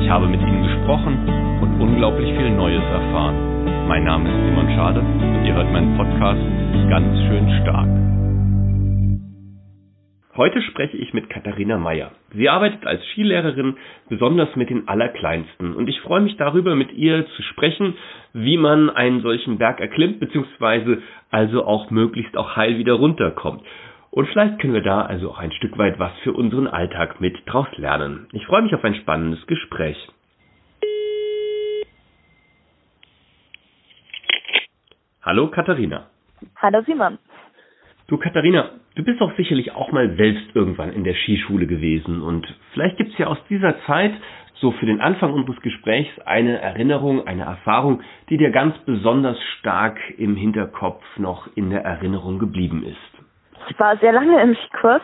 Ich habe mit ihnen gesprochen und unglaublich viel Neues erfahren. Mein Name ist Simon Schade und ihr hört meinen Podcast ganz schön stark. Heute spreche ich mit Katharina Meyer. Sie arbeitet als Skilehrerin besonders mit den Allerkleinsten und ich freue mich darüber, mit ihr zu sprechen, wie man einen solchen Berg erklimmt, beziehungsweise also auch möglichst auch heil wieder runterkommt. Und vielleicht können wir da also auch ein Stück weit was für unseren Alltag mit draus lernen. Ich freue mich auf ein spannendes Gespräch. Hallo Katharina. Hallo Simon. Du Katharina, du bist doch sicherlich auch mal selbst irgendwann in der Skischule gewesen und vielleicht gibt es ja aus dieser Zeit so für den Anfang unseres Gesprächs eine Erinnerung, eine Erfahrung, die dir ganz besonders stark im Hinterkopf noch in der Erinnerung geblieben ist. Ich war sehr lange im Skikurs.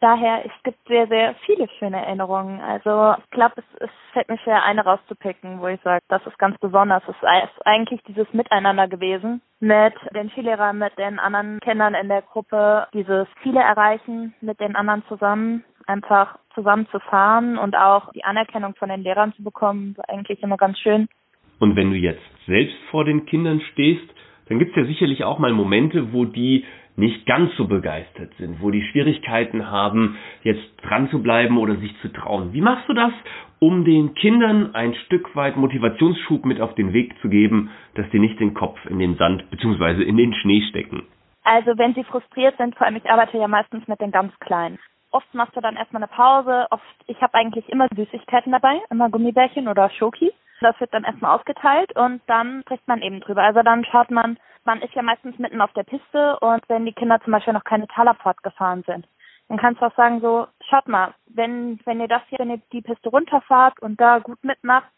Daher, es gibt sehr, sehr viele schöne Erinnerungen. Also ich glaube, es, es fällt mir schwer, eine rauszupicken, wo ich sage, das ist ganz besonders. Es ist eigentlich dieses Miteinander gewesen mit den Skilehrern, mit den anderen Kindern in der Gruppe, dieses Ziele erreichen mit den anderen zusammen, einfach zusammen zu fahren und auch die Anerkennung von den Lehrern zu bekommen, war eigentlich immer ganz schön. Und wenn du jetzt selbst vor den Kindern stehst, dann gibt es ja sicherlich auch mal Momente, wo die nicht ganz so begeistert sind, wo die Schwierigkeiten haben, jetzt dran zu bleiben oder sich zu trauen. Wie machst du das, um den Kindern ein Stück weit Motivationsschub mit auf den Weg zu geben, dass die nicht den Kopf in den Sand bzw. in den Schnee stecken? Also wenn sie frustriert sind, vor allem ich arbeite ja meistens mit den ganz Kleinen. Oft machst du dann erstmal eine Pause. Oft, ich habe eigentlich immer Süßigkeiten dabei, immer Gummibärchen oder Schoki. Das wird dann erstmal ausgeteilt und dann spricht man eben drüber. Also dann schaut man, man ist ja meistens mitten auf der Piste und wenn die Kinder zum Beispiel noch keine Talerpfad gefahren sind, dann kannst du auch sagen so, schaut mal, wenn, wenn ihr das hier, wenn ihr die Piste runterfahrt und da gut mitmacht,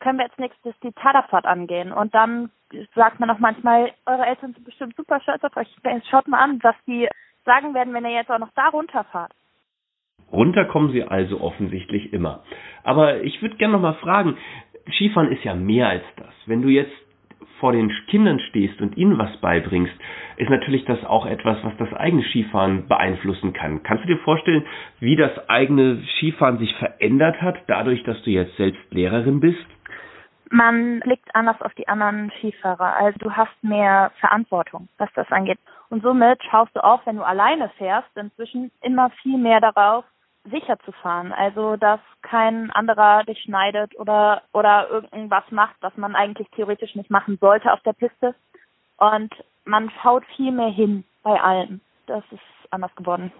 können wir als nächstes die Talerpfad angehen. Und dann sagt man auch manchmal, eure Eltern sind bestimmt super stolz auf euch. Schaut mal an, was die sagen werden, wenn ihr jetzt auch noch da runterfahrt. Runter kommen sie also offensichtlich immer. Aber ich würde gerne noch mal fragen, Skifahren ist ja mehr als das. Wenn du jetzt vor den Kindern stehst und ihnen was beibringst, ist natürlich das auch etwas, was das eigene Skifahren beeinflussen kann. Kannst du dir vorstellen, wie das eigene Skifahren sich verändert hat, dadurch, dass du jetzt selbst Lehrerin bist? Man blickt anders auf die anderen Skifahrer. Also du hast mehr Verantwortung, was das angeht. Und somit schaust du auch, wenn du alleine fährst, inzwischen immer viel mehr darauf, sicher zu fahren. Also, dass kein anderer dich schneidet oder, oder irgendwas macht, was man eigentlich theoretisch nicht machen sollte auf der Piste. Und man schaut viel mehr hin bei allen. Das ist anders geworden.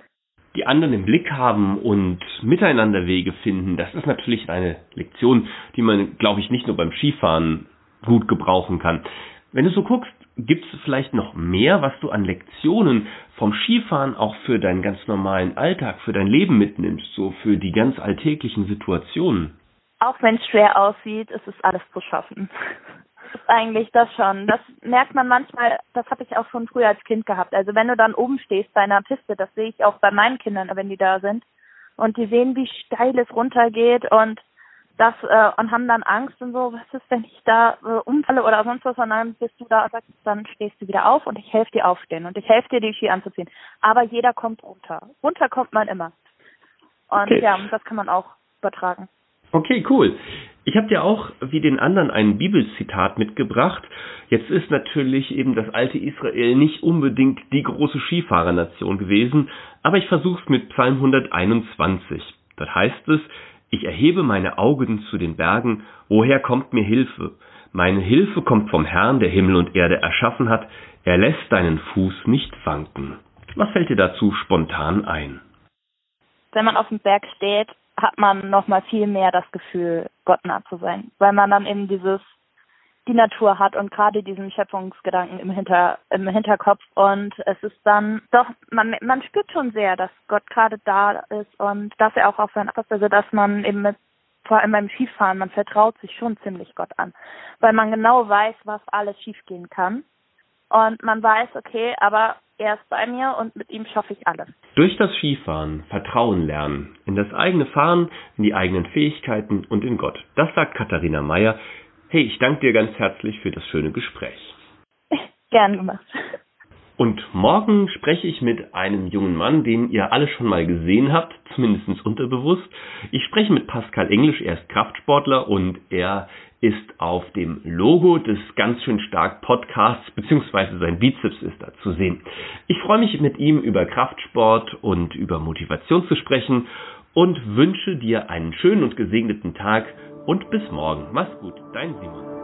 Die anderen im Blick haben und miteinander Wege finden, das ist natürlich eine Lektion, die man, glaube ich, nicht nur beim Skifahren gut gebrauchen kann. Wenn du so guckst, gibt es vielleicht noch mehr, was du an Lektionen vom Skifahren auch für deinen ganz normalen Alltag, für dein Leben mitnimmst, so für die ganz alltäglichen Situationen? Auch wenn es schwer aussieht, ist es alles zu schaffen. Das ist eigentlich das schon. Das merkt man manchmal, das habe ich auch schon früher als Kind gehabt. Also wenn du dann oben stehst bei einer Piste, das sehe ich auch bei meinen Kindern, wenn die da sind, und die sehen, wie steil es runtergeht und das äh, und haben dann Angst und so, was ist, wenn ich da äh, umfalle oder sonst was, und dann bist du da und sagst, dann stehst du wieder auf und ich helfe dir aufstehen und ich helfe dir, die Ski anzuziehen. Aber jeder kommt runter. Runter kommt man immer. Und okay. ja, das kann man auch übertragen. Okay, cool. Ich habe dir auch wie den anderen ein Bibelzitat mitgebracht. Jetzt ist natürlich eben das alte Israel nicht unbedingt die große Skifahrernation gewesen, aber ich versuche es mit Psalm 121. Dort heißt es, ich erhebe meine Augen zu den Bergen, woher kommt mir Hilfe? Meine Hilfe kommt vom Herrn, der Himmel und Erde erschaffen hat, er lässt deinen Fuß nicht wanken. Was fällt dir dazu spontan ein? Wenn man auf dem Berg steht, hat man noch mal viel mehr das Gefühl, Gott nah zu sein, weil man dann eben dieses die Natur hat und gerade diesen Schöpfungsgedanken im, Hinter, im Hinterkopf. Und es ist dann doch, man, man spürt schon sehr, dass Gott gerade da ist und dass er auch auf seinen also dass man eben mit vor allem beim Skifahren, man vertraut sich schon ziemlich Gott an, weil man genau weiß, was alles schiefgehen kann. Und man weiß, okay, aber er ist bei mir und mit ihm schaffe ich alles. Durch das Skifahren Vertrauen lernen, in das eigene Fahren, in die eigenen Fähigkeiten und in Gott. Das sagt Katharina Meyer. Hey, ich danke dir ganz herzlich für das schöne Gespräch. Gern gemacht. Und morgen spreche ich mit einem jungen Mann, den ihr alle schon mal gesehen habt, zumindest unterbewusst. Ich spreche mit Pascal Englisch, er ist Kraftsportler und er ist auf dem Logo des ganz schön stark Podcasts, beziehungsweise sein Bizeps ist da zu sehen. Ich freue mich mit ihm über Kraftsport und über Motivation zu sprechen und wünsche dir einen schönen und gesegneten Tag und bis morgen. Mach's gut, dein Simon.